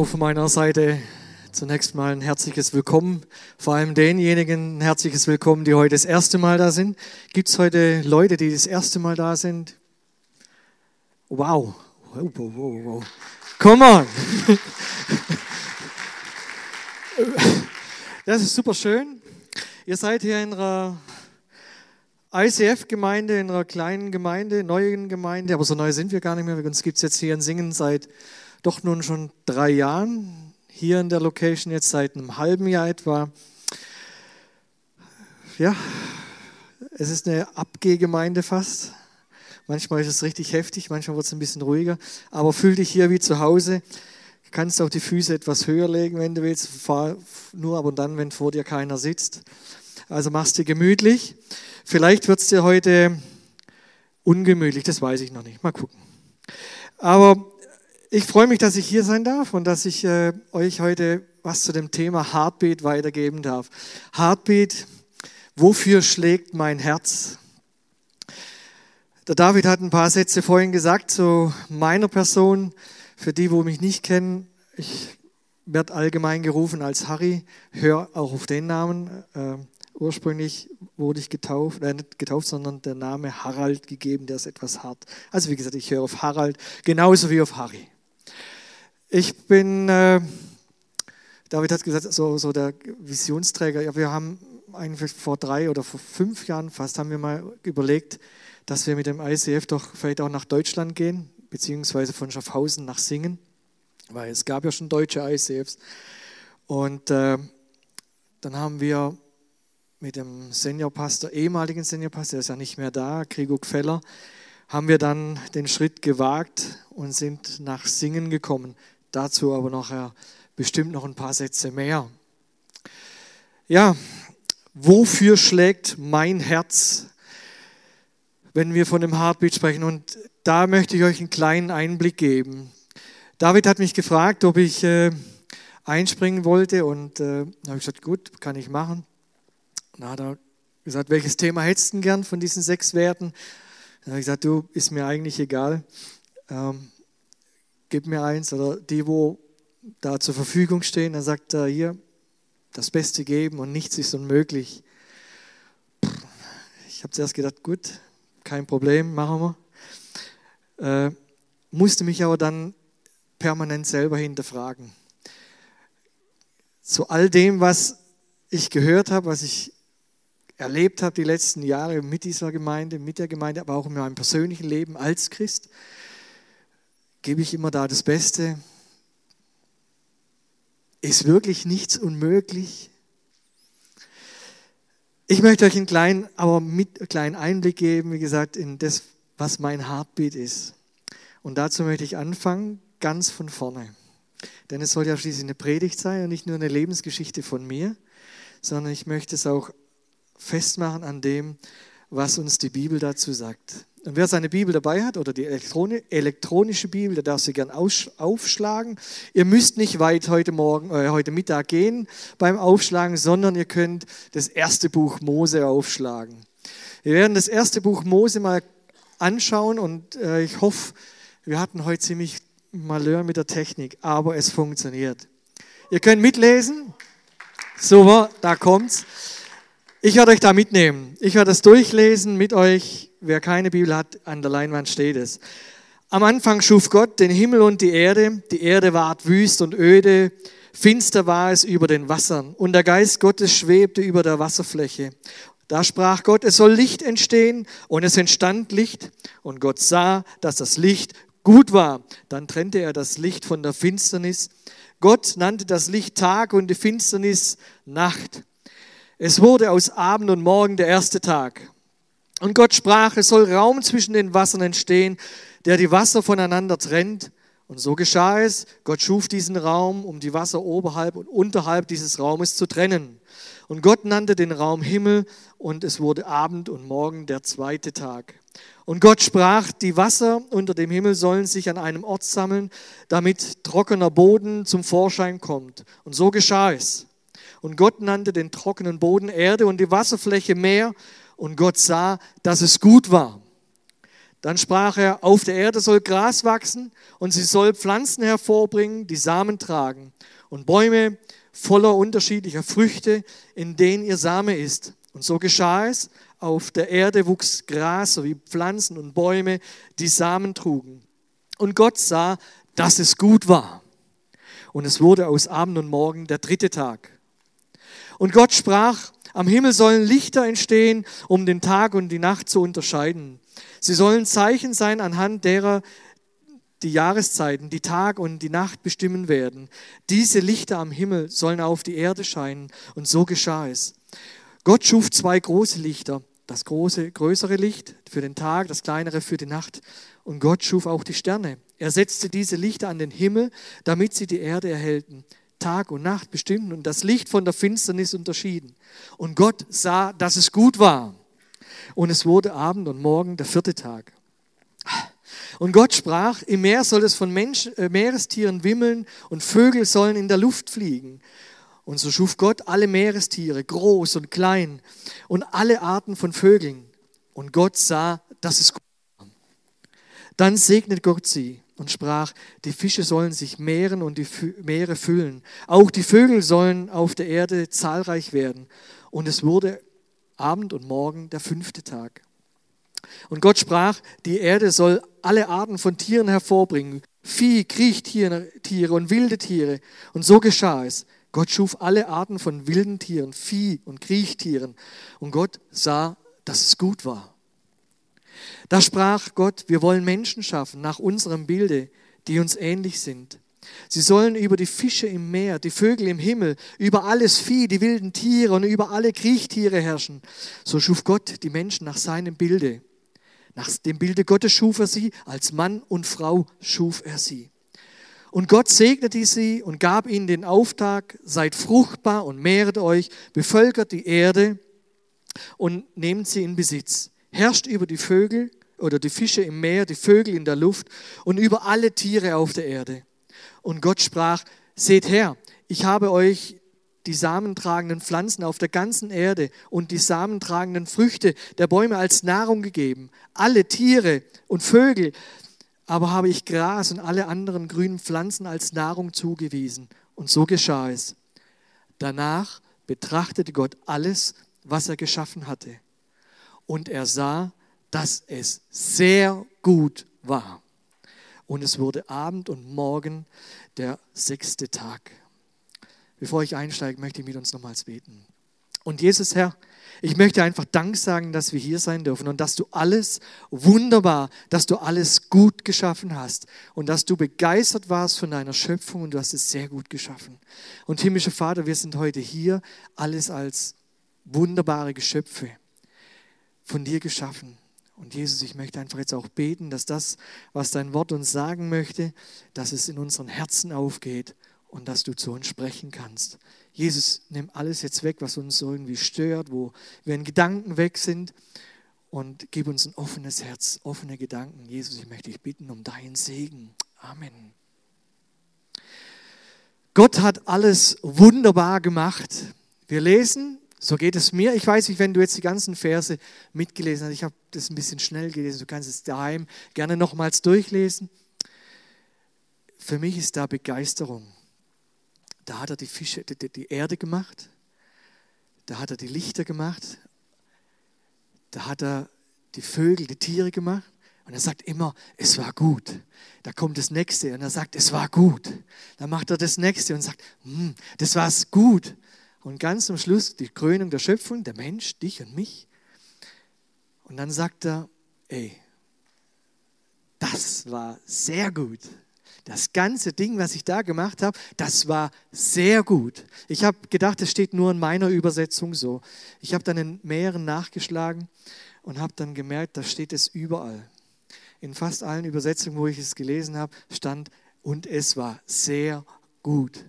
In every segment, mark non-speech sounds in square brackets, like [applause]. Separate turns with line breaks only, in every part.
auf meiner Seite zunächst mal ein herzliches Willkommen. Vor allem denjenigen ein herzliches Willkommen, die heute das erste Mal da sind. Gibt es heute Leute, die das erste Mal da sind? Wow. Wow, wow, wow, wow. Come on. [laughs] Das ist super schön. Ihr seid hier in einer ICF-Gemeinde, in einer kleinen Gemeinde, neuen Gemeinde, aber so neu sind wir gar nicht mehr. Uns gibt es jetzt hier in Singen seit doch nun schon drei Jahren. Hier in der Location jetzt seit einem halben Jahr etwa. Ja, es ist eine Abgehgemeinde fast. Manchmal ist es richtig heftig, manchmal wird es ein bisschen ruhiger. Aber fühl dich hier wie zu Hause. Du kannst auch die Füße etwas höher legen, wenn du willst. Fahr nur aber dann, wenn vor dir keiner sitzt. Also machst dir gemütlich. Vielleicht wird es dir heute ungemütlich, das weiß ich noch nicht. Mal gucken. Aber ich freue mich, dass ich hier sein darf und dass ich äh, euch heute was zu dem Thema Heartbeat weitergeben darf. Heartbeat, wofür schlägt mein Herz? Der David hat ein paar Sätze vorhin gesagt zu meiner Person. Für die, wo mich nicht kennen, ich werde allgemein gerufen als Harry. Hör auch auf den Namen. Äh, ursprünglich wurde ich getauft, äh, nicht getauft, sondern der Name Harald gegeben, der ist etwas hart. Also wie gesagt, ich höre auf Harald genauso wie auf Harry. Ich bin, äh, David hat gesagt, so, so der Visionsträger. Ja, wir haben eigentlich vor drei oder vor fünf Jahren fast haben wir mal überlegt, dass wir mit dem ICF doch vielleicht auch nach Deutschland gehen, beziehungsweise von Schaffhausen nach Singen, weil es gab ja schon deutsche ICFs. Und äh, dann haben wir mit dem Seniorpastor, ehemaligen Seniorpastor, der ist ja nicht mehr da, Gregor Gfeller, haben wir dann den Schritt gewagt und sind nach Singen gekommen. Dazu aber nachher bestimmt noch ein paar Sätze mehr. Ja, wofür schlägt mein Herz, wenn wir von dem Heartbeat sprechen? Und da möchte ich euch einen kleinen Einblick geben. David hat mich gefragt, ob ich äh, einspringen wollte und äh, habe ich gesagt, gut, kann ich machen. Dann hat er gesagt, welches Thema hättest du gern von diesen sechs Werten? Dann habe ich gesagt, du, ist mir eigentlich egal. Ähm, gib mir eins oder die, wo da zur Verfügung stehen, dann sagt er hier, das Beste geben und nichts ist unmöglich. Ich habe zuerst gedacht, gut, kein Problem, machen wir. Äh, musste mich aber dann permanent selber hinterfragen. Zu all dem, was ich gehört habe, was ich erlebt habe die letzten Jahre mit dieser Gemeinde, mit der Gemeinde, aber auch in meinem persönlichen Leben als Christ, Gebe ich immer da das Beste? Ist wirklich nichts unmöglich? Ich möchte euch einen kleinen, aber mit einen kleinen Einblick geben, wie gesagt, in das, was mein Heartbeat ist. Und dazu möchte ich anfangen, ganz von vorne. Denn es soll ja schließlich eine Predigt sein und nicht nur eine Lebensgeschichte von mir, sondern ich möchte es auch festmachen an dem, was uns die Bibel dazu sagt. Und wer seine Bibel dabei hat oder die elektronische Bibel, der darf sie gern aufschlagen. Ihr müsst nicht weit heute Morgen, äh, heute Mittag gehen beim Aufschlagen, sondern ihr könnt das erste Buch Mose aufschlagen. Wir werden das erste Buch Mose mal anschauen und äh, ich hoffe, wir hatten heute ziemlich Malheur mit der Technik, aber es funktioniert. Ihr könnt mitlesen. Super, da kommt's. Ich werde euch da mitnehmen. Ich werde das durchlesen mit euch. Wer keine Bibel hat, an der Leinwand steht es. Am Anfang schuf Gott den Himmel und die Erde. Die Erde ward wüst und öde. Finster war es über den Wassern. Und der Geist Gottes schwebte über der Wasserfläche. Da sprach Gott, es soll Licht entstehen. Und es entstand Licht. Und Gott sah, dass das Licht gut war. Dann trennte er das Licht von der Finsternis. Gott nannte das Licht Tag und die Finsternis Nacht. Es wurde aus Abend und Morgen der erste Tag. Und Gott sprach, es soll Raum zwischen den Wassern entstehen, der die Wasser voneinander trennt. Und so geschah es. Gott schuf diesen Raum, um die Wasser oberhalb und unterhalb dieses Raumes zu trennen. Und Gott nannte den Raum Himmel und es wurde Abend und Morgen der zweite Tag. Und Gott sprach, die Wasser unter dem Himmel sollen sich an einem Ort sammeln, damit trockener Boden zum Vorschein kommt. Und so geschah es. Und Gott nannte den trockenen Boden Erde und die Wasserfläche Meer. Und Gott sah, dass es gut war. Dann sprach er, auf der Erde soll Gras wachsen und sie soll Pflanzen hervorbringen, die Samen tragen und Bäume voller unterschiedlicher Früchte, in denen ihr Same ist. Und so geschah es. Auf der Erde wuchs Gras sowie Pflanzen und Bäume, die Samen trugen. Und Gott sah, dass es gut war. Und es wurde aus Abend und Morgen der dritte Tag. Und Gott sprach, am Himmel sollen Lichter entstehen, um den Tag und die Nacht zu unterscheiden. Sie sollen Zeichen sein, anhand derer die Jahreszeiten, die Tag und die Nacht bestimmen werden. Diese Lichter am Himmel sollen auf die Erde scheinen. Und so geschah es. Gott schuf zwei große Lichter. Das große, größere Licht für den Tag, das kleinere für die Nacht. Und Gott schuf auch die Sterne. Er setzte diese Lichter an den Himmel, damit sie die Erde erhellten. Tag und Nacht bestimmten und das Licht von der Finsternis unterschieden. Und Gott sah, dass es gut war. Und es wurde Abend und Morgen der vierte Tag. Und Gott sprach, im Meer soll es von Mensch, äh, Meerestieren wimmeln und Vögel sollen in der Luft fliegen. Und so schuf Gott alle Meerestiere, groß und klein, und alle Arten von Vögeln. Und Gott sah, dass es gut war. Dann segnet Gott sie und sprach, die Fische sollen sich mehren und die Meere füllen. Auch die Vögel sollen auf der Erde zahlreich werden. Und es wurde Abend und Morgen der fünfte Tag. Und Gott sprach, die Erde soll alle Arten von Tieren hervorbringen, Vieh, Kriechtiere Tiere und wilde Tiere. Und so geschah es. Gott schuf alle Arten von wilden Tieren, Vieh und Kriechtieren. Und Gott sah, dass es gut war. Da sprach Gott, wir wollen Menschen schaffen nach unserem Bilde, die uns ähnlich sind. Sie sollen über die Fische im Meer, die Vögel im Himmel, über alles Vieh, die wilden Tiere und über alle Kriechtiere herrschen. So schuf Gott die Menschen nach seinem Bilde. Nach dem Bilde Gottes schuf er sie, als Mann und Frau schuf er sie. Und Gott segnete sie und gab ihnen den Auftrag, seid fruchtbar und mehret euch, bevölkert die Erde und nehmt sie in Besitz. Herrscht über die Vögel oder die Fische im Meer, die Vögel in der Luft und über alle Tiere auf der Erde. Und Gott sprach, seht her, ich habe euch die samentragenden Pflanzen auf der ganzen Erde und die samentragenden Früchte der Bäume als Nahrung gegeben. Alle Tiere und Vögel, aber habe ich Gras und alle anderen grünen Pflanzen als Nahrung zugewiesen. Und so geschah es. Danach betrachtete Gott alles, was er geschaffen hatte. Und er sah, dass es sehr gut war. Und es wurde Abend und Morgen der sechste Tag. Bevor ich einsteige, möchte ich mit uns nochmals beten. Und Jesus, Herr, ich möchte einfach Dank sagen, dass wir hier sein dürfen und dass du alles wunderbar, dass du alles gut geschaffen hast und dass du begeistert warst von deiner Schöpfung und du hast es sehr gut geschaffen. Und himmlischer Vater, wir sind heute hier alles als wunderbare Geschöpfe von dir geschaffen. Und Jesus, ich möchte einfach jetzt auch beten, dass das, was dein Wort uns sagen möchte, dass es in unseren Herzen aufgeht und dass du zu uns sprechen kannst. Jesus, nimm alles jetzt weg, was uns irgendwie stört, wo wir in Gedanken weg sind und gib uns ein offenes Herz, offene Gedanken. Jesus, ich möchte dich bitten um deinen Segen. Amen. Gott hat alles wunderbar gemacht. Wir lesen so geht es mir. Ich weiß nicht, wenn du jetzt die ganzen Verse mitgelesen hast. Ich habe das ein bisschen schnell gelesen. Du kannst es daheim gerne nochmals durchlesen. Für mich ist da Begeisterung. Da hat er die Fische, die, die Erde gemacht. Da hat er die Lichter gemacht. Da hat er die Vögel, die Tiere gemacht. Und er sagt immer, es war gut. Da kommt das nächste und er sagt, es war gut. Dann macht er das nächste und sagt, hm, das war gut. Und ganz am Schluss die Krönung der Schöpfung, der Mensch, dich und mich. Und dann sagt er, ey, das war sehr gut. Das ganze Ding, was ich da gemacht habe, das war sehr gut. Ich habe gedacht, es steht nur in meiner Übersetzung so. Ich habe dann in mehreren nachgeschlagen und habe dann gemerkt, da steht es überall. In fast allen Übersetzungen, wo ich es gelesen habe, stand, und es war sehr gut.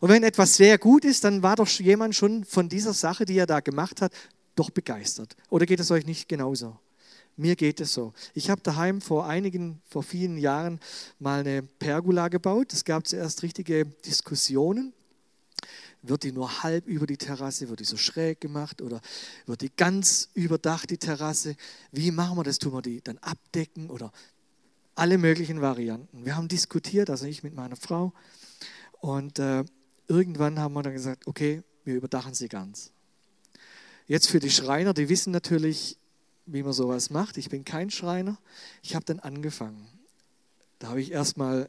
Und wenn etwas sehr gut ist, dann war doch jemand schon von dieser Sache, die er da gemacht hat, doch begeistert. Oder geht es euch nicht genauso? Mir geht es so. Ich habe daheim vor einigen, vor vielen Jahren mal eine Pergola gebaut. Es gab zuerst richtige Diskussionen. Wird die nur halb über die Terrasse, wird die so schräg gemacht oder wird die ganz überdacht, die Terrasse? Wie machen wir das? Tun wir die dann abdecken oder alle möglichen Varianten? Wir haben diskutiert, also ich mit meiner Frau. Und äh, irgendwann haben wir dann gesagt, okay, wir überdachen sie ganz. Jetzt für die Schreiner, die wissen natürlich, wie man sowas macht. Ich bin kein Schreiner. Ich habe dann angefangen. Da habe ich erstmal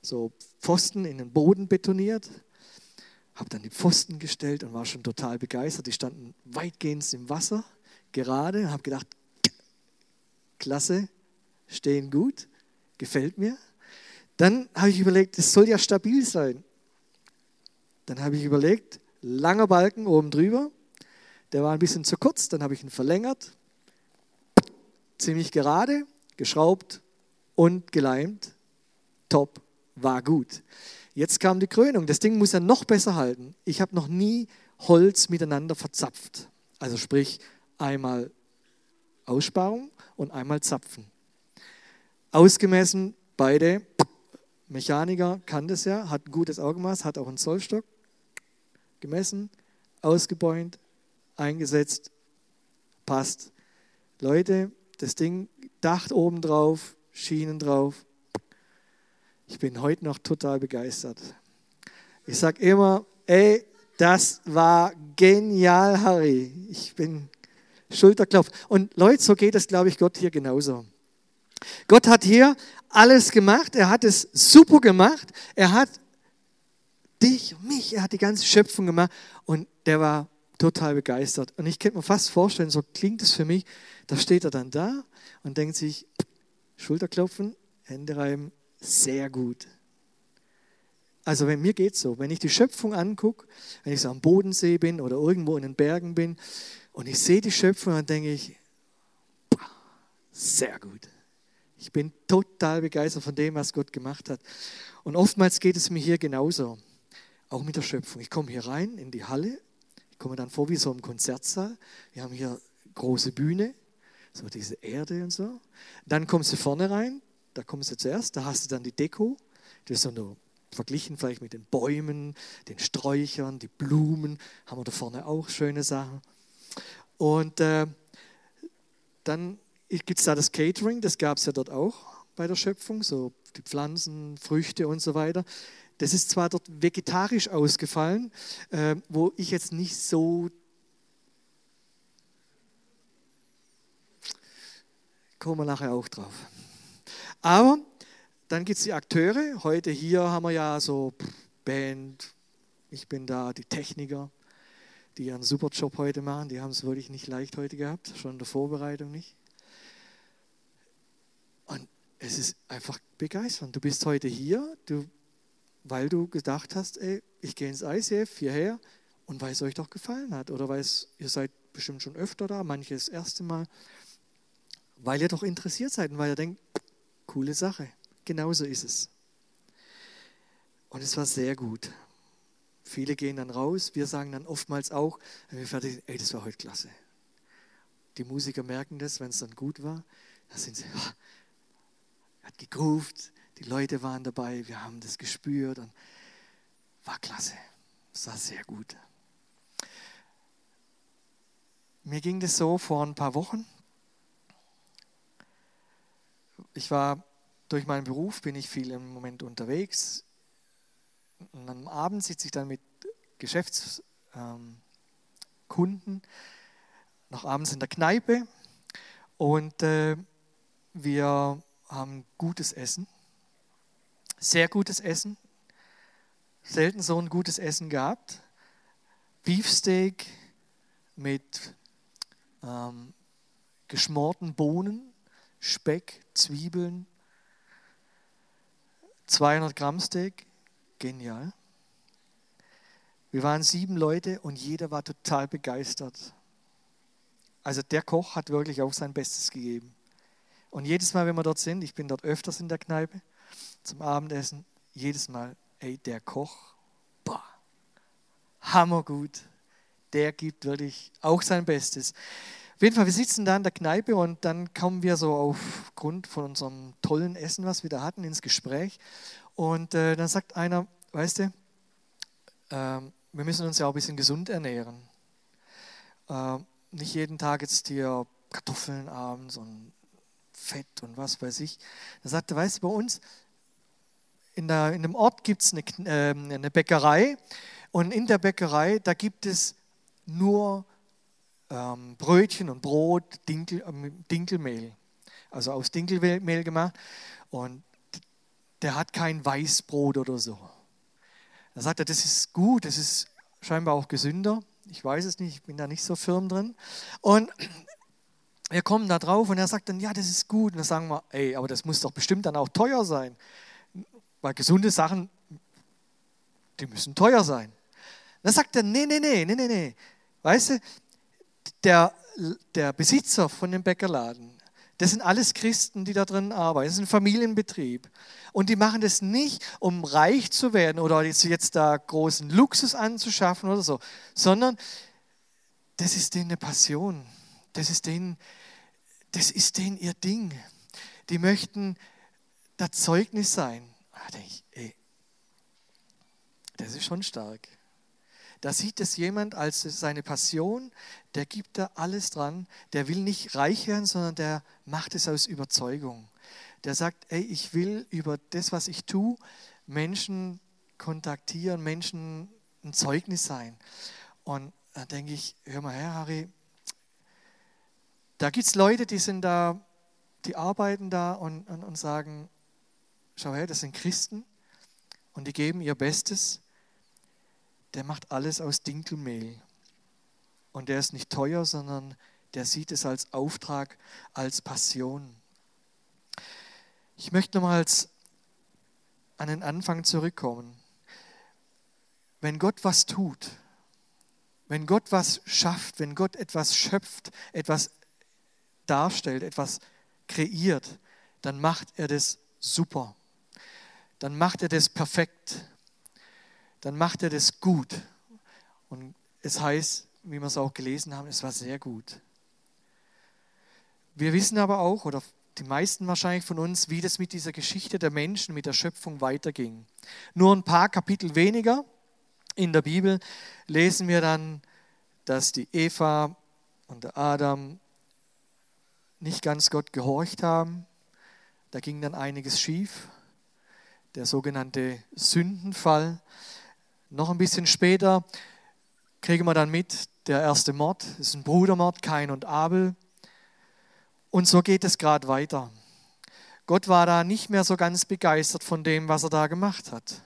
so Pfosten in den Boden betoniert, habe dann die Pfosten gestellt und war schon total begeistert. Die standen weitgehend im Wasser, gerade, und habe gedacht, klasse, stehen gut, gefällt mir. Dann habe ich überlegt, es soll ja stabil sein. Dann habe ich überlegt, langer Balken oben drüber, der war ein bisschen zu kurz, dann habe ich ihn verlängert, ziemlich gerade, geschraubt und geleimt. Top, war gut. Jetzt kam die Krönung. Das Ding muss ja noch besser halten. Ich habe noch nie Holz miteinander verzapft. Also sprich einmal Aussparung und einmal Zapfen. Ausgemessen, beide. Mechaniker kann das ja, hat ein gutes Augenmaß, hat auch einen Zollstock. Gemessen, ausgebäumt, eingesetzt, passt. Leute, das Ding, Dach oben drauf, Schienen drauf, ich bin heute noch total begeistert. Ich sage immer, ey, das war genial, Harry. Ich bin Schulterklopf. Und Leute, so geht es, glaube ich, Gott hier genauso. Gott hat hier alles gemacht. Er hat es super gemacht. Er hat dich mich, er hat die ganze Schöpfung gemacht. Und der war total begeistert. Und ich könnte mir fast vorstellen, so klingt es für mich, da steht er dann da und denkt sich, Schulterklopfen, Hände reiben, sehr gut. Also wenn mir geht so, wenn ich die Schöpfung angucke, wenn ich so am Bodensee bin oder irgendwo in den Bergen bin und ich sehe die Schöpfung, dann denke ich, sehr gut. Ich bin total begeistert von dem, was Gott gemacht hat. Und oftmals geht es mir hier genauso, auch mit der Schöpfung. Ich komme hier rein in die Halle, ich komme dann vor wie so im Konzertsaal. Wir haben hier große Bühne, so diese Erde und so. Dann kommst du vorne rein, da kommst du zuerst, da hast du dann die Deko, das ist so nur verglichen vielleicht mit den Bäumen, den Sträuchern, die Blumen, haben wir da vorne auch schöne Sachen. Und äh, dann gibt es da das Catering, das gab es ja dort auch bei der Schöpfung, so die Pflanzen, Früchte und so weiter. Das ist zwar dort vegetarisch ausgefallen, äh, wo ich jetzt nicht so kommen wir nachher auch drauf. Aber dann gibt es die Akteure. Heute hier haben wir ja so Band, ich bin da, die Techniker, die einen super Job heute machen. Die haben es wirklich nicht leicht heute gehabt, schon in der Vorbereitung nicht. Es ist einfach begeisternd. Du bist heute hier, du, weil du gedacht hast, ey, ich gehe ins ICF hierher und weil es euch doch gefallen hat oder weil es, ihr seid bestimmt schon öfter da, manche das erste Mal, weil ihr doch interessiert seid und weil ihr denkt, Coole Sache. Genauso ist es. Und es war sehr gut. Viele gehen dann raus. Wir sagen dann oftmals auch, wenn wir fertig sind, ey, das war heute klasse. Die Musiker merken das, wenn es dann gut war. Da sind sie, oh, hat gegruft, die Leute waren dabei, wir haben das gespürt und war klasse. Es war sehr gut. Mir ging das so vor ein paar Wochen ich war durch meinen Beruf, bin ich viel im Moment unterwegs. Und am Abend sitze ich dann mit Geschäftskunden ähm, noch abends in der Kneipe und äh, wir haben gutes Essen, sehr gutes Essen, selten so ein gutes Essen gehabt. Beefsteak mit ähm, geschmorten Bohnen, Speck, Zwiebeln, 200 Gramm Steak, genial. Wir waren sieben Leute und jeder war total begeistert. Also der Koch hat wirklich auch sein Bestes gegeben. Und jedes Mal, wenn wir dort sind, ich bin dort öfters in der Kneipe zum Abendessen, jedes Mal, ey, der Koch, boah, hammergut. Der gibt wirklich auch sein Bestes. Auf jeden Fall, wir sitzen da in der Kneipe und dann kommen wir so aufgrund von unserem tollen Essen, was wir da hatten, ins Gespräch. Und äh, dann sagt einer, weißt du, ähm, wir müssen uns ja auch ein bisschen gesund ernähren. Äh, nicht jeden Tag jetzt hier Kartoffeln abends und Fett und was weiß ich. Er sagte, weißt du, bei uns in, der, in dem Ort gibt es eine, äh, eine Bäckerei und in der Bäckerei, da gibt es nur ähm, Brötchen und Brot, Dinkel, äh, Dinkelmehl, also aus Dinkelmehl gemacht. Und der hat kein Weißbrot oder so. Er, das ist gut, das ist scheinbar auch gesünder. Ich weiß es nicht, ich bin da nicht so firm drin. Und wir kommen da drauf und er sagt dann, ja, das ist gut. Und dann sagen wir, ey, aber das muss doch bestimmt dann auch teuer sein. Weil gesunde Sachen, die müssen teuer sein. Dann sagt er, nee, nee, nee, nee, nee, nee. Weißt du, der, der Besitzer von dem Bäckerladen, das sind alles Christen, die da drin arbeiten. Das ist ein Familienbetrieb. Und die machen das nicht, um reich zu werden oder jetzt da großen Luxus anzuschaffen oder so, sondern das ist denen eine Passion. Das ist denen, das ist denen ihr Ding. Die möchten das Zeugnis sein. Da denke ich, ey, das ist schon stark. Da sieht es jemand als seine Passion, der gibt da alles dran, der will nicht reich werden, sondern der macht es aus Überzeugung. Der sagt, ey, ich will über das, was ich tue, Menschen kontaktieren, Menschen ein Zeugnis sein. Und da denke ich, hör mal her, Harry, da gibt es Leute, die sind da, die arbeiten da und, und, und sagen, schau her, das sind Christen und die geben ihr Bestes der macht alles aus Dinkelmehl. Und der ist nicht teuer, sondern der sieht es als Auftrag, als Passion. Ich möchte nochmals an den Anfang zurückkommen. Wenn Gott was tut, wenn Gott was schafft, wenn Gott etwas schöpft, etwas darstellt, etwas kreiert, dann macht er das super. Dann macht er das perfekt dann macht er das gut. Und es heißt, wie wir es auch gelesen haben, es war sehr gut. Wir wissen aber auch, oder die meisten wahrscheinlich von uns, wie das mit dieser Geschichte der Menschen, mit der Schöpfung weiterging. Nur ein paar Kapitel weniger in der Bibel lesen wir dann, dass die Eva und der Adam nicht ganz Gott gehorcht haben. Da ging dann einiges schief. Der sogenannte Sündenfall. Noch ein bisschen später kriegen wir dann mit, der erste Mord ist ein Brudermord, Kain und Abel. Und so geht es gerade weiter. Gott war da nicht mehr so ganz begeistert von dem, was er da gemacht hat.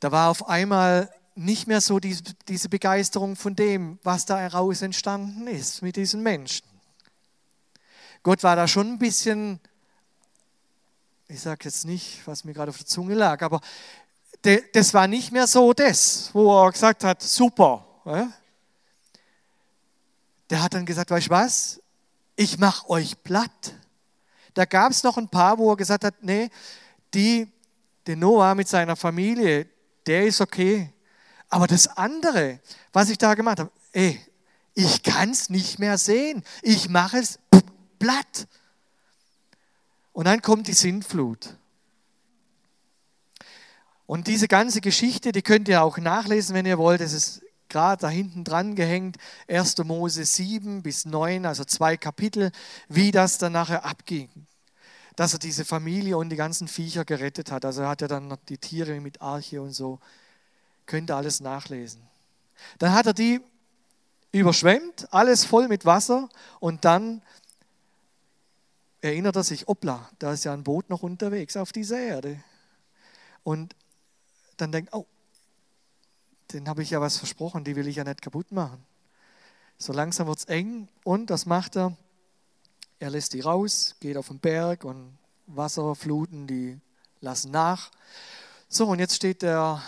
Da war auf einmal nicht mehr so diese Begeisterung von dem, was da heraus entstanden ist mit diesen Menschen. Gott war da schon ein bisschen, ich sage jetzt nicht, was mir gerade auf der Zunge lag, aber das war nicht mehr so das, wo er gesagt hat, super. Der hat dann gesagt, weißt du was, ich mache euch platt. Da gab es noch ein paar, wo er gesagt hat, nee, die, der Noah mit seiner Familie, der ist okay. Aber das andere, was ich da gemacht habe, ey, ich kann es nicht mehr sehen. Ich mache es platt. Und dann kommt die Sintflut. Und diese ganze Geschichte, die könnt ihr auch nachlesen, wenn ihr wollt. Es ist gerade da hinten dran gehängt, 1. Mose 7 bis 9, also zwei Kapitel, wie das dann nachher abging. Dass er diese Familie und die ganzen Viecher gerettet hat. Also er hat ja dann noch die Tiere mit Arche und so. Könnt ihr alles nachlesen. Dann hat er die überschwemmt, alles voll mit Wasser und dann erinnert er sich, opla, da ist ja ein Boot noch unterwegs auf dieser Erde. Und dann denkt, oh, den habe ich ja was versprochen, die will ich ja nicht kaputt machen. So langsam wird es eng und das macht er. Er lässt die raus, geht auf den Berg und Wasserfluten, die lassen nach. So, und jetzt steht der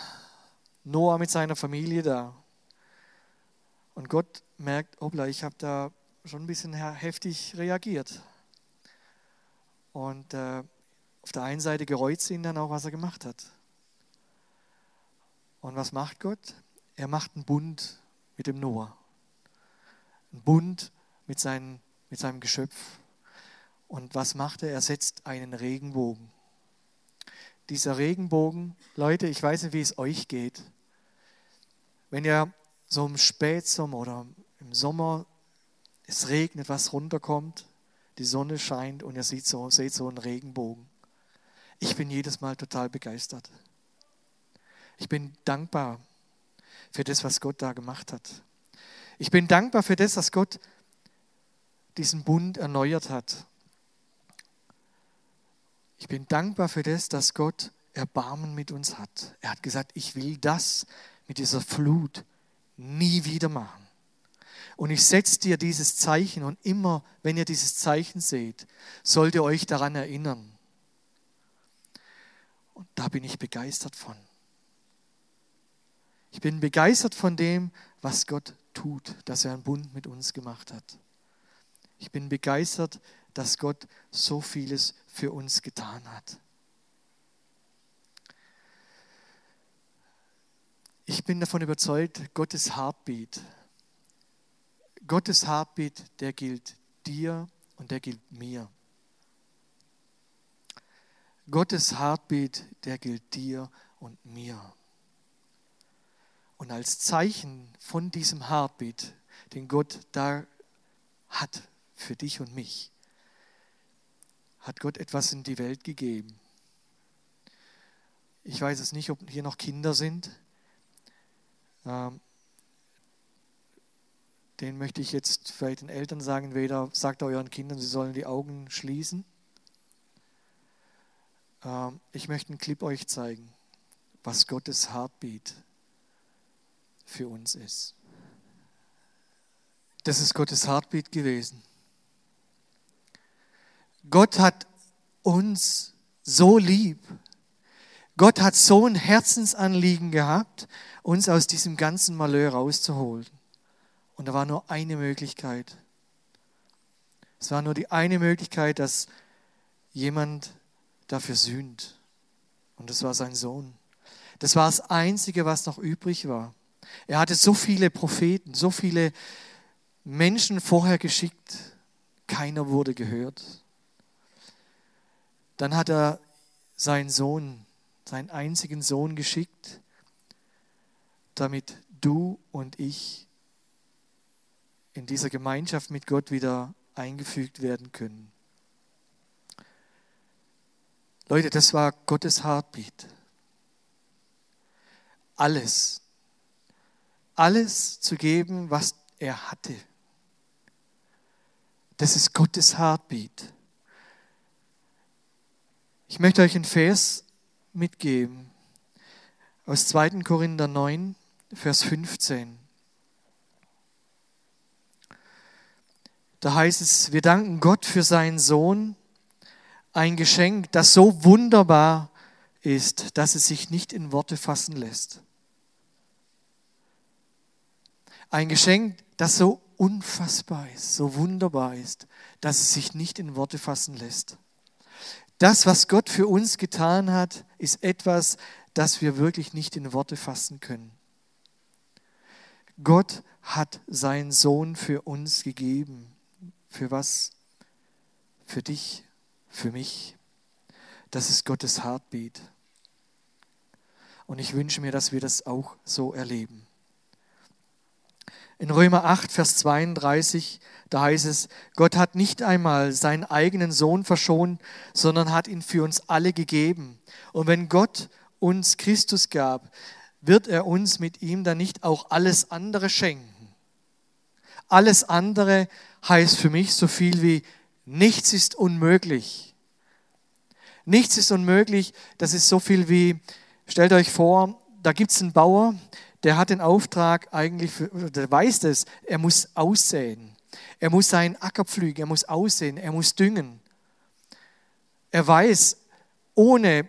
Noah mit seiner Familie da. Und Gott merkt, obla, ich habe da schon ein bisschen heftig reagiert. Und äh, auf der einen Seite gereut ihn dann auch, was er gemacht hat. Und was macht Gott? Er macht einen Bund mit dem Noah. Einen Bund mit, seinen, mit seinem Geschöpf. Und was macht er? Er setzt einen Regenbogen. dieser Regenbogen, Leute, ich weiß nicht, wie es euch geht. Wenn ihr so im Spätsommer oder im Sommer es regnet, was runterkommt, die Sonne scheint und ihr seht so, seht so einen Regenbogen. Ich bin jedes Mal total begeistert. Ich bin dankbar für das, was Gott da gemacht hat. Ich bin dankbar für das, dass Gott diesen Bund erneuert hat. Ich bin dankbar für das, dass Gott Erbarmen mit uns hat. Er hat gesagt, ich will das mit dieser Flut nie wieder machen. Und ich setze dir dieses Zeichen und immer, wenn ihr dieses Zeichen seht, sollt ihr euch daran erinnern. Und da bin ich begeistert von. Ich bin begeistert von dem, was Gott tut, dass er einen Bund mit uns gemacht hat. Ich bin begeistert, dass Gott so vieles für uns getan hat. Ich bin davon überzeugt, Gottes Heartbeat, Gottes Heartbeat, der gilt dir und der gilt mir. Gottes Heartbeat, der gilt dir und mir. Und als Zeichen von diesem Heartbeat, den Gott da hat für dich und mich, hat Gott etwas in die Welt gegeben. Ich weiß es nicht, ob hier noch Kinder sind. Ähm, den möchte ich jetzt vielleicht den Eltern sagen, weder sagt euren Kindern, sie sollen die Augen schließen. Ähm, ich möchte einen Clip euch zeigen, was Gottes Heartbeat für uns ist. Das ist Gottes Heartbeat gewesen. Gott hat uns so lieb. Gott hat so ein Herzensanliegen gehabt, uns aus diesem ganzen Malheur rauszuholen. Und da war nur eine Möglichkeit. Es war nur die eine Möglichkeit, dass jemand dafür sühnt. Und das war sein Sohn. Das war das Einzige, was noch übrig war. Er hatte so viele Propheten, so viele Menschen vorher geschickt. Keiner wurde gehört. Dann hat er seinen Sohn, seinen einzigen Sohn geschickt, damit du und ich in dieser Gemeinschaft mit Gott wieder eingefügt werden können. Leute, das war Gottes Heartbeat. Alles, alles zu geben, was er hatte. Das ist Gottes Heartbeat. Ich möchte euch einen Vers mitgeben aus 2. Korinther 9, Vers 15. Da heißt es, wir danken Gott für seinen Sohn, ein Geschenk, das so wunderbar ist, dass es sich nicht in Worte fassen lässt. Ein Geschenk, das so unfassbar ist, so wunderbar ist, dass es sich nicht in Worte fassen lässt. Das, was Gott für uns getan hat, ist etwas, das wir wirklich nicht in Worte fassen können. Gott hat seinen Sohn für uns gegeben. Für was? Für dich, für mich. Das ist Gottes Heartbeat. Und ich wünsche mir, dass wir das auch so erleben. In Römer 8, Vers 32, da heißt es, Gott hat nicht einmal seinen eigenen Sohn verschont, sondern hat ihn für uns alle gegeben. Und wenn Gott uns Christus gab, wird er uns mit ihm dann nicht auch alles andere schenken. Alles andere heißt für mich so viel wie nichts ist unmöglich. Nichts ist unmöglich, das ist so viel wie, stellt euch vor, da gibt es einen Bauer, der hat den Auftrag eigentlich, für, der weiß das, er muss aussehen. Er muss seinen Acker pflügen, er muss aussehen, er muss düngen. Er weiß, ohne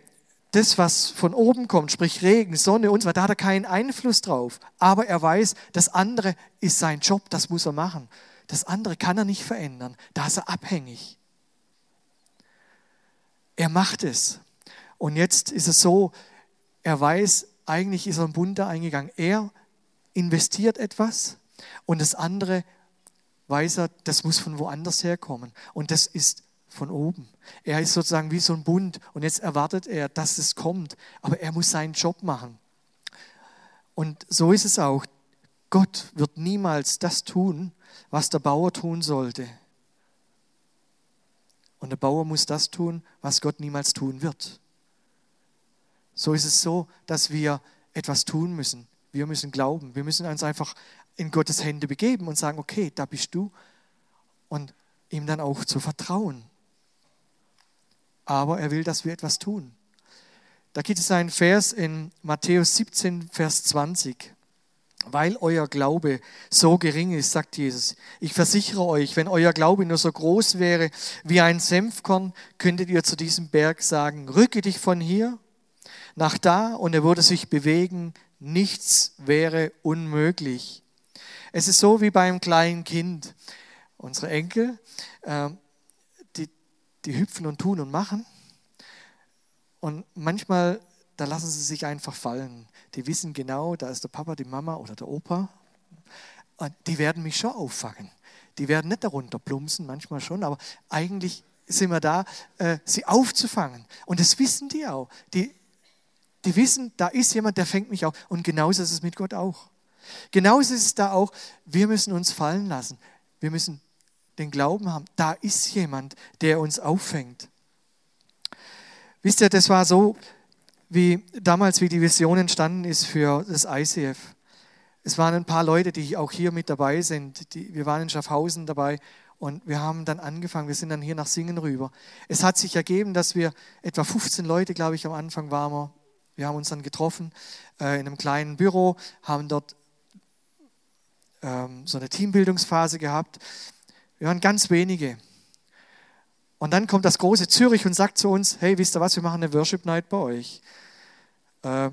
das, was von oben kommt, sprich Regen, Sonne und so weiter, da hat er keinen Einfluss drauf. Aber er weiß, das andere ist sein Job, das muss er machen. Das andere kann er nicht verändern. Da ist er abhängig. Er macht es. Und jetzt ist es so, er weiß, eigentlich ist er ein Bund da eingegangen. Er investiert etwas und das andere weiß er, das muss von woanders herkommen. Und das ist von oben. Er ist sozusagen wie so ein Bund und jetzt erwartet er, dass es kommt, aber er muss seinen Job machen. Und so ist es auch. Gott wird niemals das tun, was der Bauer tun sollte. Und der Bauer muss das tun, was Gott niemals tun wird. So ist es so, dass wir etwas tun müssen. Wir müssen glauben. Wir müssen uns einfach in Gottes Hände begeben und sagen, okay, da bist du. Und ihm dann auch zu vertrauen. Aber er will, dass wir etwas tun. Da gibt es einen Vers in Matthäus 17, Vers 20. Weil euer Glaube so gering ist, sagt Jesus, ich versichere euch, wenn euer Glaube nur so groß wäre wie ein Senfkorn, könntet ihr zu diesem Berg sagen, rücke dich von hier nach da und er würde sich bewegen, nichts wäre unmöglich. Es ist so wie beim kleinen Kind. Unsere Enkel, äh, die, die hüpfen und tun und machen. Und manchmal, da lassen sie sich einfach fallen. Die wissen genau, da ist der Papa, die Mama oder der Opa. Und die werden mich schon auffangen. Die werden nicht darunter plumpsen, manchmal schon, aber eigentlich sind wir da, äh, sie aufzufangen. Und das wissen die auch. Die, die wissen, da ist jemand, der fängt mich auf. Und genauso ist es mit Gott auch. Genauso ist es da auch, wir müssen uns fallen lassen. Wir müssen den Glauben haben, da ist jemand, der uns auffängt. Wisst ihr, das war so, wie damals, wie die Vision entstanden ist für das ICF. Es waren ein paar Leute, die auch hier mit dabei sind. Die, wir waren in Schaffhausen dabei und wir haben dann angefangen, wir sind dann hier nach Singen rüber. Es hat sich ergeben, dass wir etwa 15 Leute, glaube ich, am Anfang waren wir. Wir haben uns dann getroffen äh, in einem kleinen Büro, haben dort ähm, so eine Teambildungsphase gehabt. Wir waren ganz wenige. Und dann kommt das große Zürich und sagt zu uns, hey, wisst ihr was, wir machen eine Worship Night bei euch. Äh,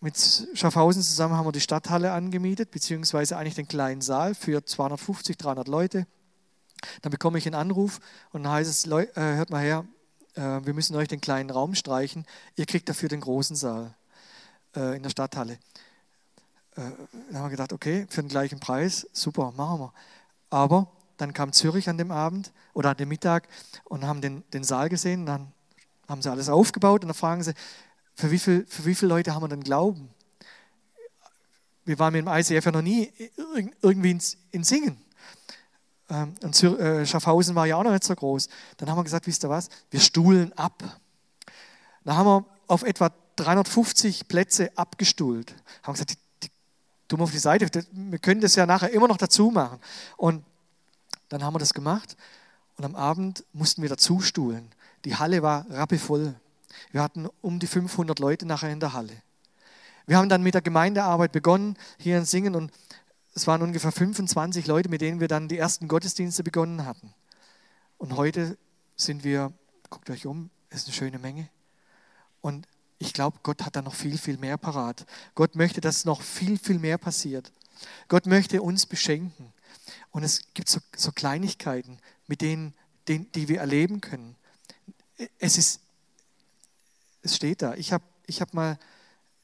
mit Schaffhausen zusammen haben wir die Stadthalle angemietet, beziehungsweise eigentlich den kleinen Saal für 250, 300 Leute. Dann bekomme ich einen Anruf und dann heißt es, äh, hört mal her, äh, wir müssen euch den kleinen Raum streichen, ihr kriegt dafür den großen Saal in der Stadthalle. Dann haben wir gedacht, okay, für den gleichen Preis, super, machen wir. Aber dann kam Zürich an dem Abend oder an dem Mittag und haben den, den Saal gesehen. Dann haben sie alles aufgebaut und dann fragen sie, für wie, viel, für wie viele Leute haben wir denn Glauben? Wir waren mit dem ICF ja noch nie irgendwie in, in Singen. Ähm, und äh, Schaffhausen war ja auch noch nicht so groß. Dann haben wir gesagt, wisst ihr was, wir stuhlen ab. Dann haben wir auf etwa 350 Plätze abgestuhlt. Haben gesagt, die, tun wir auf die Seite. Wir können das ja nachher immer noch dazu machen. Und dann haben wir das gemacht und am Abend mussten wir dazu stuhlen. Die Halle war rappevoll. Wir hatten um die 500 Leute nachher in der Halle. Wir haben dann mit der Gemeindearbeit begonnen, hier in Singen und es waren ungefähr 25 Leute, mit denen wir dann die ersten Gottesdienste begonnen hatten. Und heute sind wir, guckt euch um, ist eine schöne Menge. Und ich glaube, Gott hat da noch viel, viel mehr parat. Gott möchte, dass noch viel, viel mehr passiert. Gott möchte uns beschenken. Und es gibt so, so Kleinigkeiten, mit denen, denen, die wir erleben können. Es ist, es steht da. Ich habe ich hab mal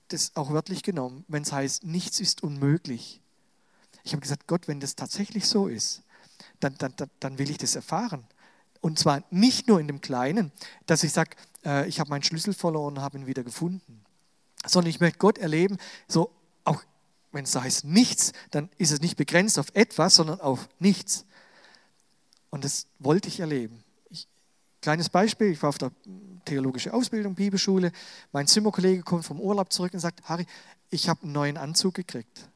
das auch wörtlich genommen, wenn es heißt, nichts ist unmöglich. Ich habe gesagt, Gott, wenn das tatsächlich so ist, dann, dann, dann, will ich das erfahren. Und zwar nicht nur in dem Kleinen, dass ich sage, äh, ich habe meinen Schlüssel verloren und habe ihn wieder gefunden, sondern ich möchte Gott erleben, so wenn es heißt nichts, dann ist es nicht begrenzt auf etwas, sondern auf nichts. Und das wollte ich erleben. Ich, kleines Beispiel, ich war auf der theologischen Ausbildung, Bibelschule. Mein Zimmerkollege kommt vom Urlaub zurück und sagt, Harry, ich habe einen neuen Anzug gekriegt.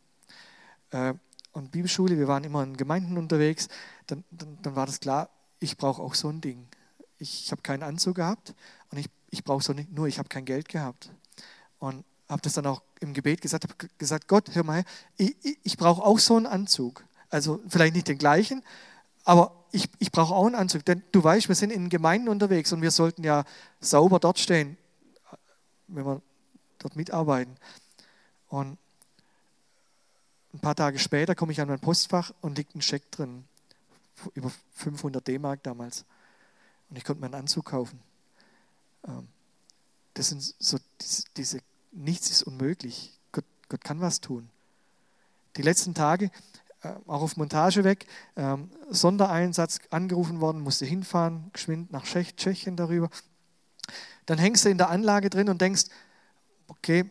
Äh, und Bibelschule, wir waren immer in Gemeinden unterwegs, dann, dann, dann war das klar, ich brauche auch so ein Ding. Ich, ich habe keinen Anzug gehabt und ich, ich brauche so nicht, nur ich habe kein Geld gehabt. Und habe das dann auch im Gebet gesagt, habe gesagt, Gott, hör mal, ich, ich, brauche auch so einen Anzug. Also vielleicht nicht den gleichen, aber ich, ich brauche auch einen Anzug. Denn du weißt, wir sind in Gemeinden unterwegs und wir sollten ja sauber dort stehen, wenn wir dort mitarbeiten. Und ein paar Tage später komme ich an mein Postfach und liegt ein Scheck drin, über 500 D-Mark damals. Und ich konnte mir einen Anzug kaufen. Ähm, das sind so diese nichts ist unmöglich. Gott, Gott kann was tun. Die letzten Tage äh, auch auf Montage weg, ähm, Sondereinsatz angerufen worden, musste hinfahren, geschwind nach Tschechien darüber. Dann hängst du in der Anlage drin und denkst, okay,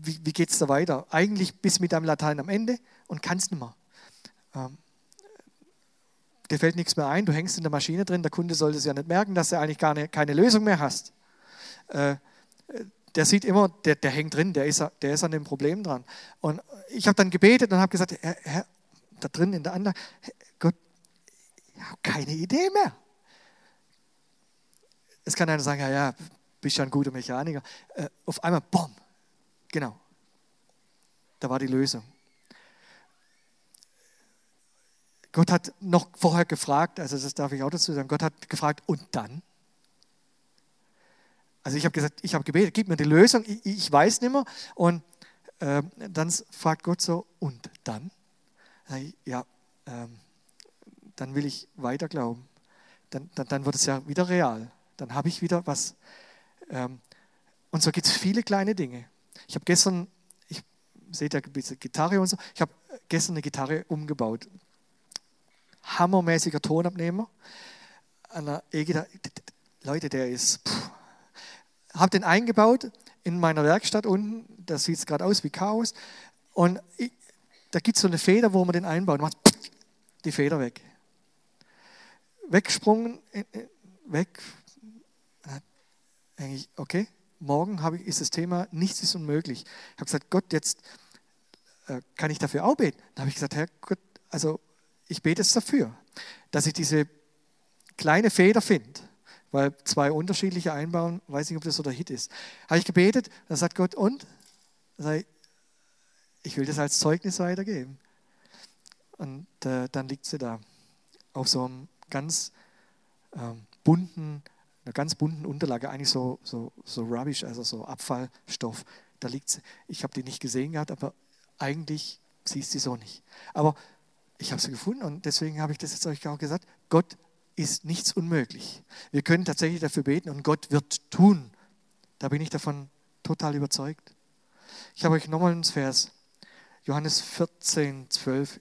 wie, wie geht es da weiter? Eigentlich bist du mit deinem Latein am Ende und kannst nicht mehr. Ähm, dir fällt nichts mehr ein, du hängst in der Maschine drin, der Kunde sollte es ja nicht merken, dass du eigentlich gar ne, keine Lösung mehr hast. Äh, der sieht immer, der, der hängt drin, der ist, der ist an dem Problem dran. Und ich habe dann gebetet und habe gesagt, Herr, Herr, da drin in der Anlage, Gott, ich habe keine Idee mehr. Es kann einer sagen, ja, ja, bist ja ein guter Mechaniker. Äh, auf einmal, bomm, genau, da war die Lösung. Gott hat noch vorher gefragt, also das darf ich auch dazu sagen, Gott hat gefragt, und dann? Also ich habe gesagt, ich habe gebetet, gib mir die Lösung, ich, ich weiß nicht mehr. Und äh, dann fragt Gott so, und dann? Ja, ähm, dann will ich weiter glauben. Dann, dann, dann wird es ja wieder real. Dann habe ich wieder was. Ähm, und so gibt es viele kleine Dinge. Ich habe gestern, ich ein bisschen Gitarre und so, ich habe gestern eine Gitarre umgebaut. Hammermäßiger Tonabnehmer. E Leute, der ist, pff, habe den eingebaut in meiner Werkstatt unten. Das sieht gerade aus wie Chaos. Und ich, da gibt es so eine Feder, wo man den einbaut. Macht die Feder weg. Weggesprungen, weg. Eigentlich, okay, morgen ich, ist das Thema, nichts ist unmöglich. Ich habe gesagt, Gott, jetzt äh, kann ich dafür auch beten. Dann habe ich gesagt, Herr Gott, also ich bete es dafür, dass ich diese kleine Feder finde weil zwei unterschiedliche einbauen, weiß nicht, ob das so der Hit ist. Habe ich gebetet, dann sagt Gott, und? Ich, ich will das als Zeugnis weitergeben. Und äh, dann liegt sie da auf so einem ganz ähm, bunten, einer ganz bunten Unterlage, eigentlich so, so, so Rubbish, also so Abfallstoff. Da liegt sie. Ich habe die nicht gesehen gehabt, aber eigentlich siehst du sie so nicht. Aber ich habe sie gefunden und deswegen habe ich das jetzt euch auch gesagt. Gott ist nichts unmöglich. Wir können tatsächlich dafür beten und Gott wird tun. Da bin ich davon total überzeugt. Ich habe euch nochmal ins Vers, Johannes 14, 12.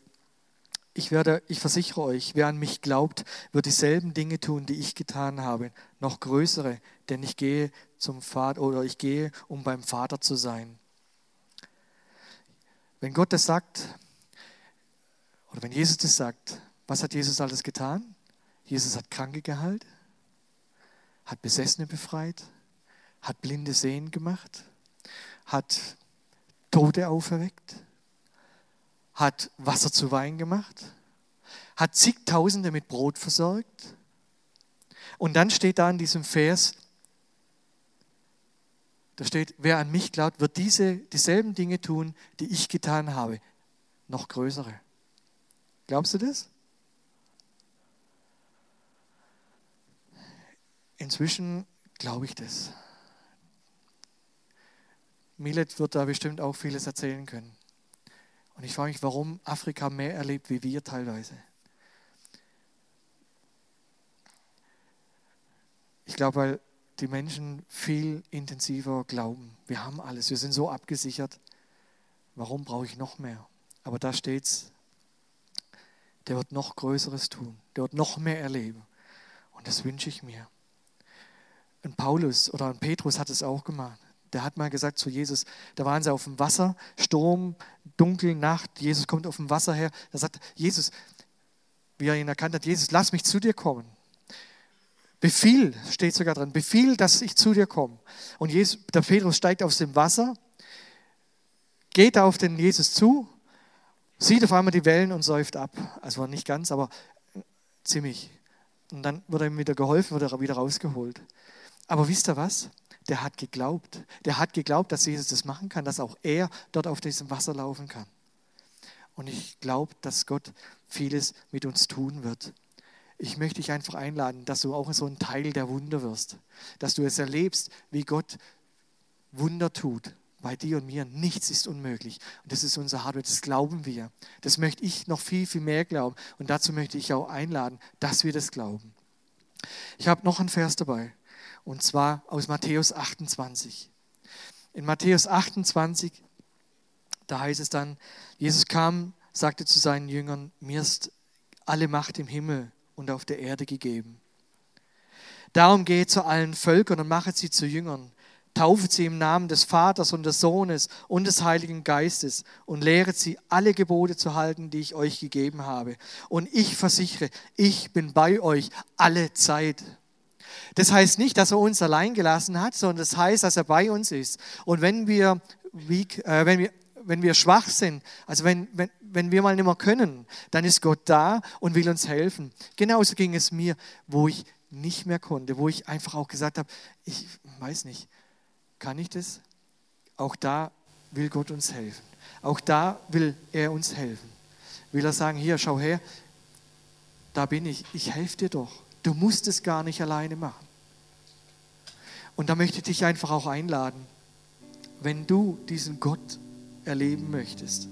Ich werde, ich versichere euch, wer an mich glaubt, wird dieselben Dinge tun, die ich getan habe, noch größere, denn ich gehe zum Vater oder ich gehe, um beim Vater zu sein. Wenn Gott das sagt, oder wenn Jesus das sagt, was hat Jesus alles getan? Jesus hat Kranke geheilt, hat Besessene befreit, hat Blinde sehen gemacht, hat Tote auferweckt, hat Wasser zu Wein gemacht, hat zigtausende mit Brot versorgt. Und dann steht da in diesem Vers, da steht, wer an mich glaubt, wird diese dieselben Dinge tun, die ich getan habe, noch größere. Glaubst du das? Inzwischen glaube ich das. Milet wird da bestimmt auch vieles erzählen können. Und ich frage mich, warum Afrika mehr erlebt wie wir teilweise. Ich glaube, weil die Menschen viel intensiver glauben. Wir haben alles, wir sind so abgesichert. Warum brauche ich noch mehr? Aber da steht es, der wird noch Größeres tun, der wird noch mehr erleben. Und das wünsche ich mir. Ein Paulus oder ein Petrus hat es auch gemacht. Der hat mal gesagt zu Jesus, da waren sie auf dem Wasser, Sturm, dunkel, Nacht, Jesus kommt auf dem Wasser her. Da sagt Jesus, wie er ihn erkannt hat, Jesus, lass mich zu dir kommen. Befiehl, steht sogar drin, befiehl, dass ich zu dir komme. Und Jesus, der Petrus steigt aus dem Wasser, geht auf den Jesus zu, sieht auf einmal die Wellen und säuft ab. Also nicht ganz, aber ziemlich. Und dann wird ihm wieder geholfen, wird er wieder rausgeholt. Aber wisst ihr was? Der hat geglaubt. Der hat geglaubt, dass Jesus das machen kann, dass auch er dort auf diesem Wasser laufen kann. Und ich glaube, dass Gott vieles mit uns tun wird. Ich möchte dich einfach einladen, dass du auch so ein Teil der Wunder wirst. Dass du es erlebst, wie Gott Wunder tut. Bei dir und mir nichts ist unmöglich. Und das ist unser Hardware, das glauben wir. Das möchte ich noch viel, viel mehr glauben. Und dazu möchte ich auch einladen, dass wir das glauben. Ich habe noch einen Vers dabei und zwar aus Matthäus 28. In Matthäus 28, da heißt es dann, Jesus kam sagte zu seinen Jüngern, mir ist alle Macht im Himmel und auf der Erde gegeben. Darum geht zu allen Völkern und machet sie zu Jüngern. Taufet sie im Namen des Vaters und des Sohnes und des Heiligen Geistes und lehret sie, alle Gebote zu halten, die ich euch gegeben habe. Und ich versichere, ich bin bei euch alle Zeit. Das heißt nicht, dass er uns allein gelassen hat, sondern das heißt, dass er bei uns ist. Und wenn wir, äh, wenn wir, wenn wir schwach sind, also wenn, wenn, wenn wir mal nicht mehr können, dann ist Gott da und will uns helfen. Genauso ging es mir, wo ich nicht mehr konnte, wo ich einfach auch gesagt habe, ich weiß nicht, kann ich das? Auch da will Gott uns helfen. Auch da will er uns helfen. Will er sagen, hier, schau her, da bin ich, ich helfe dir doch. Du musst es gar nicht alleine machen. Und da möchte ich dich einfach auch einladen, wenn du diesen Gott erleben möchtest,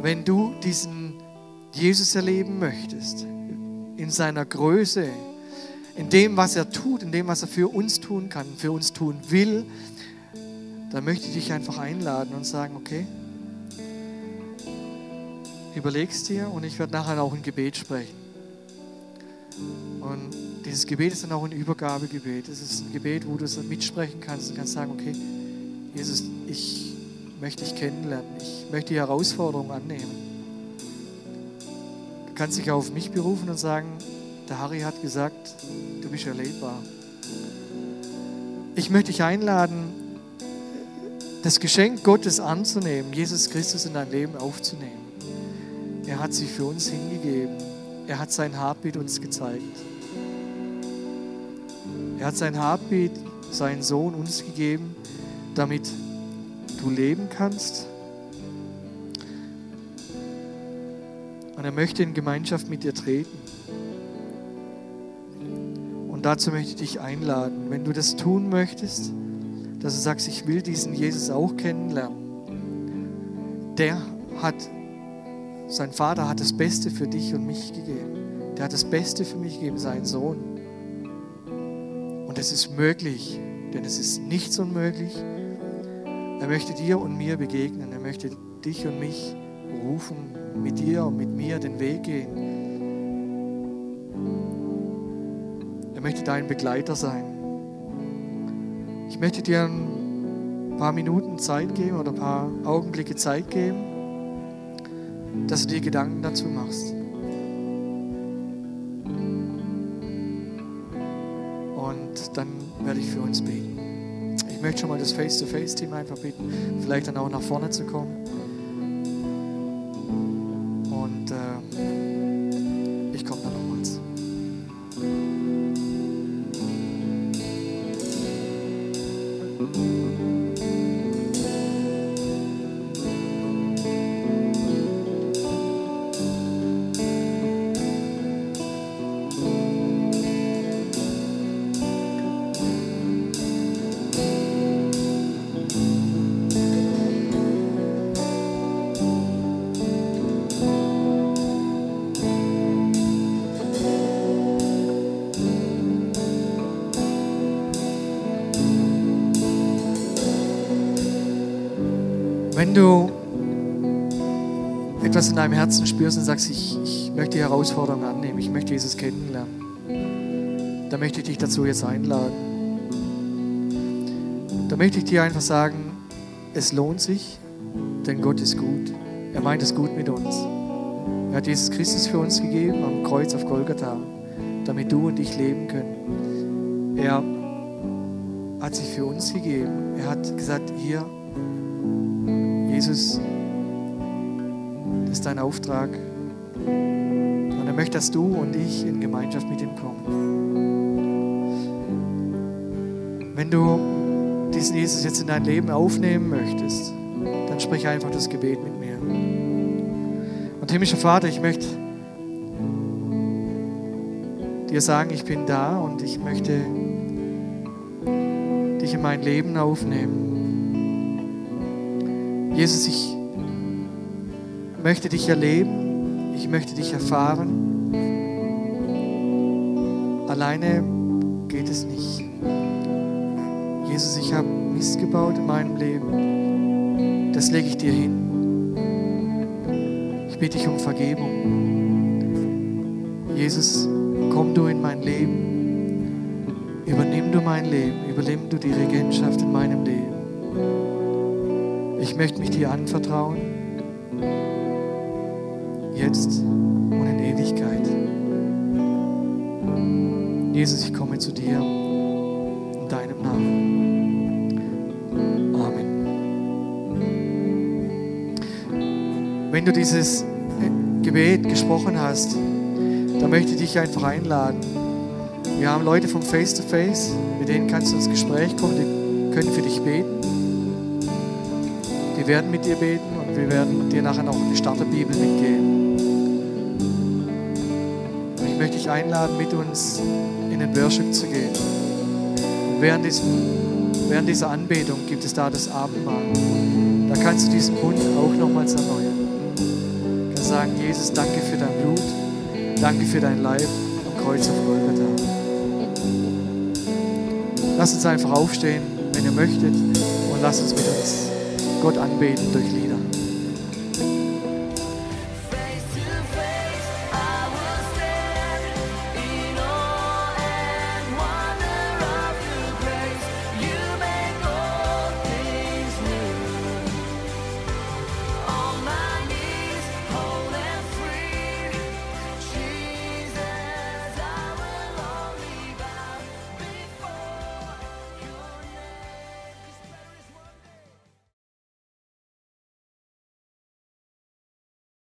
wenn du diesen Jesus erleben möchtest, in seiner Größe, in dem, was er tut, in dem, was er für uns tun kann, für uns tun will, dann möchte ich dich einfach einladen und sagen, okay, überlegst dir und ich werde nachher auch ein Gebet sprechen. Und dieses Gebet ist dann auch ein Übergabegebet. Es ist ein Gebet, wo du es mitsprechen kannst und kannst sagen, okay, Jesus, ich möchte dich kennenlernen. Ich möchte die Herausforderung annehmen. Du kannst dich auf mich berufen und sagen, der Harry hat gesagt, du bist erlebbar. Ich möchte dich einladen, das Geschenk Gottes anzunehmen, Jesus Christus in dein Leben aufzunehmen. Er hat sich für uns hingegeben. Er hat sein Heartbeat uns gezeigt. Er hat sein Heartbeat, seinen Sohn uns gegeben, damit du leben kannst. Und er möchte in Gemeinschaft mit dir treten. Und dazu möchte ich dich einladen, wenn du das tun möchtest, dass du sagst, ich will diesen Jesus auch kennenlernen. Der hat, sein Vater hat das Beste für dich und mich gegeben. Der hat das Beste für mich gegeben, seinen Sohn. Und es ist möglich, denn es ist nichts unmöglich. Er möchte dir und mir begegnen. Er möchte dich und mich rufen, mit dir und mit mir den Weg gehen. Er möchte dein Begleiter sein. Ich möchte dir ein paar Minuten Zeit geben oder ein paar Augenblicke Zeit geben, dass du dir Gedanken dazu machst. Und dann werde ich für uns beten. Ich möchte schon mal das Face-to-Face-Team einfach bitten, vielleicht dann auch nach vorne zu kommen. Deinem Herzen spürst und sagst, ich, ich möchte die Herausforderung annehmen, ich möchte Jesus kennenlernen, dann möchte ich dich dazu jetzt einladen. Da möchte ich dir einfach sagen, es lohnt sich, denn Gott ist gut. Er meint es gut mit uns. Er hat Jesus Christus für uns gegeben am Kreuz auf Golgatha, damit du und ich leben können. Er hat sich für uns gegeben. Er hat gesagt, hier, Jesus, das ist dein Auftrag. Und er möchte, dass du und ich in Gemeinschaft mit ihm kommen. Wenn du diesen Jesus jetzt in dein Leben aufnehmen möchtest, dann sprich einfach das Gebet mit mir. Und himmlischer Vater, ich möchte dir sagen, ich bin da und ich möchte dich in mein Leben aufnehmen. Jesus, ich möchte dich erleben, ich möchte dich erfahren. Alleine geht es nicht. Jesus, ich habe Mist gebaut in meinem Leben. Das lege ich dir hin. Ich bitte dich um Vergebung. Jesus, komm du in mein Leben. Übernimm du mein Leben. Übernimm du die Regentschaft in meinem Leben. Ich möchte mich dir anvertrauen. Jetzt und in Ewigkeit. Jesus, ich komme zu dir in deinem Namen. Amen. Wenn du dieses Gebet gesprochen hast, dann möchte ich dich einfach einladen. Wir haben Leute vom Face to Face, mit denen kannst du ins Gespräch kommen, die können für dich beten. Die werden mit dir beten und wir werden dir nachher noch eine Starterbibel mitgeben. Ich möchte dich einladen, mit uns in den Worship zu gehen. Während, diesem, während dieser Anbetung gibt es da das Abendmahl. Da kannst du diesen Bund auch nochmals erneuern. Du kannst sagen, Jesus, danke für dein Blut, danke für dein Leib am Kreuz auf Golgatha. Lass uns einfach aufstehen, wenn ihr möchtet, und lass uns mit uns Gott anbeten durch Liebe.